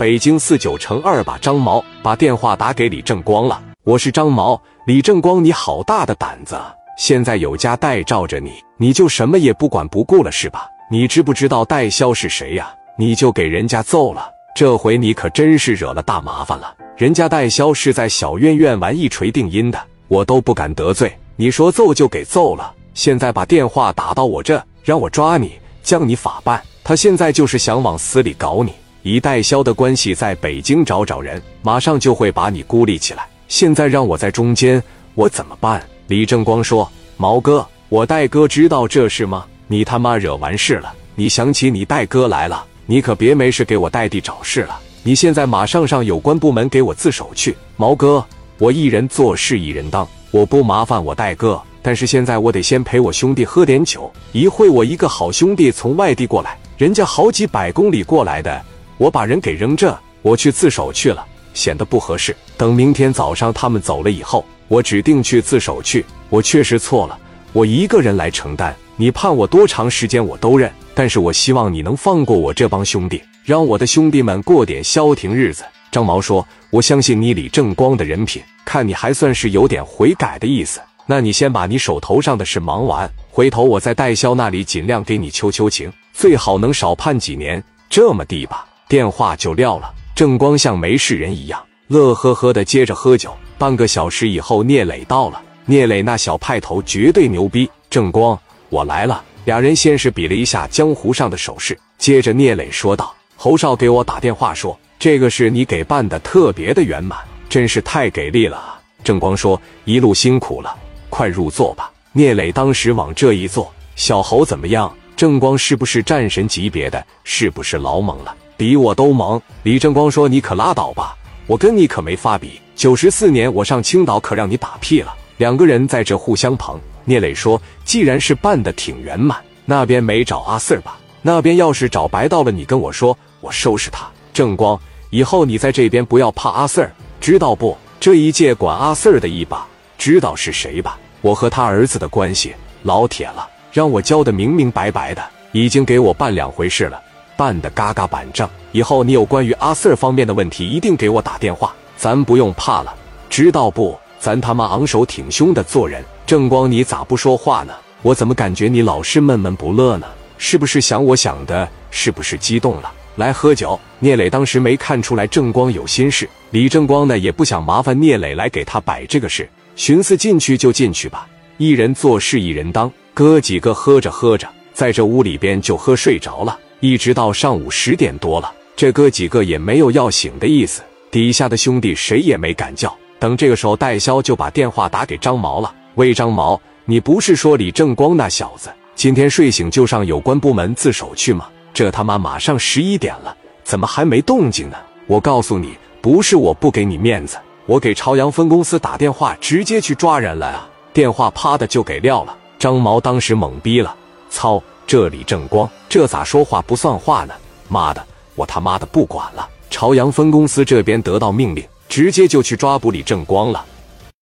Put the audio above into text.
北京四九乘二把张毛把电话打给李正光了。我是张毛，李正光，你好大的胆子啊！现在有家代罩着你，你就什么也不管不顾了是吧？你知不知道代销是谁呀？你就给人家揍了，这回你可真是惹了大麻烦了。人家代销是在小院院玩一锤定音的，我都不敢得罪。你说揍就给揍了，现在把电话打到我这，让我抓你，将你法办。他现在就是想往死里搞你。以代销的关系在北京找找人，马上就会把你孤立起来。现在让我在中间，我怎么办？李正光说：“毛哥，我戴哥知道这事吗？你他妈惹完事了，你想起你戴哥来了，你可别没事给我代弟找事了。你现在马上上有关部门给我自首去。毛哥，我一人做事一人当。”我不麻烦我戴哥，但是现在我得先陪我兄弟喝点酒。一会我一个好兄弟从外地过来，人家好几百公里过来的，我把人给扔这，我去自首去了，显得不合适。等明天早上他们走了以后，我指定去自首去。我确实错了，我一个人来承担。你判我多长时间我都认，但是我希望你能放过我这帮兄弟，让我的兄弟们过点消停日子。张毛说：“我相信你李正光的人品。”看你还算是有点悔改的意思，那你先把你手头上的事忙完，回头我在代销那里尽量给你求求情，最好能少判几年。这么地吧，电话就撂了。正光像没事人一样，乐呵呵的接着喝酒。半个小时以后，聂磊到了。聂磊那小派头绝对牛逼。正光，我来了。俩人先是比了一下江湖上的手势，接着聂磊说道：“侯少给我打电话说，这个事你给办的特别的圆满。”真是太给力了！正光说：“一路辛苦了，快入座吧。”聂磊当时往这一坐，小侯怎么样？正光是不是战神级别的？是不是老猛了？比我都猛。李正光说：“你可拉倒吧，我跟你可没法比。九十四年我上青岛可让你打屁了。”两个人在这互相捧。聂磊说：“既然是办的挺圆满，那边没找阿 Sir 吧？那边要是找白道了，你跟我说，我收拾他。正光，以后你在这边不要怕阿 Sir。”知道不？这一届管阿 Sir 的一把，知道是谁吧？我和他儿子的关系老铁了，让我教的明明白白的，已经给我办两回事了，办的嘎嘎板正。以后你有关于阿 Sir 方面的问题，一定给我打电话，咱不用怕了，知道不？咱他妈昂首挺胸的做人。正光，你咋不说话呢？我怎么感觉你老是闷闷不乐呢？是不是想我想的？是不是激动了？来喝酒。聂磊当时没看出来正光有心事，李正光呢也不想麻烦聂磊来给他摆这个事，寻思进去就进去吧，一人做事一人当。哥几个喝着喝着，在这屋里边就喝睡着了，一直到上午十点多了，这哥几个也没有要醒的意思，底下的兄弟谁也没敢叫。等这个时候，代销就把电话打给张毛了：“喂，张毛，你不是说李正光那小子今天睡醒就上有关部门自首去吗？这他妈马上十一点了。”怎么还没动静呢？我告诉你，不是我不给你面子，我给朝阳分公司打电话，直接去抓人了啊！电话啪的就给撂了。张毛当时懵逼了，操！这李正光这咋说话不算话呢？妈的，我他妈的不管了！朝阳分公司这边得到命令，直接就去抓捕李正光了。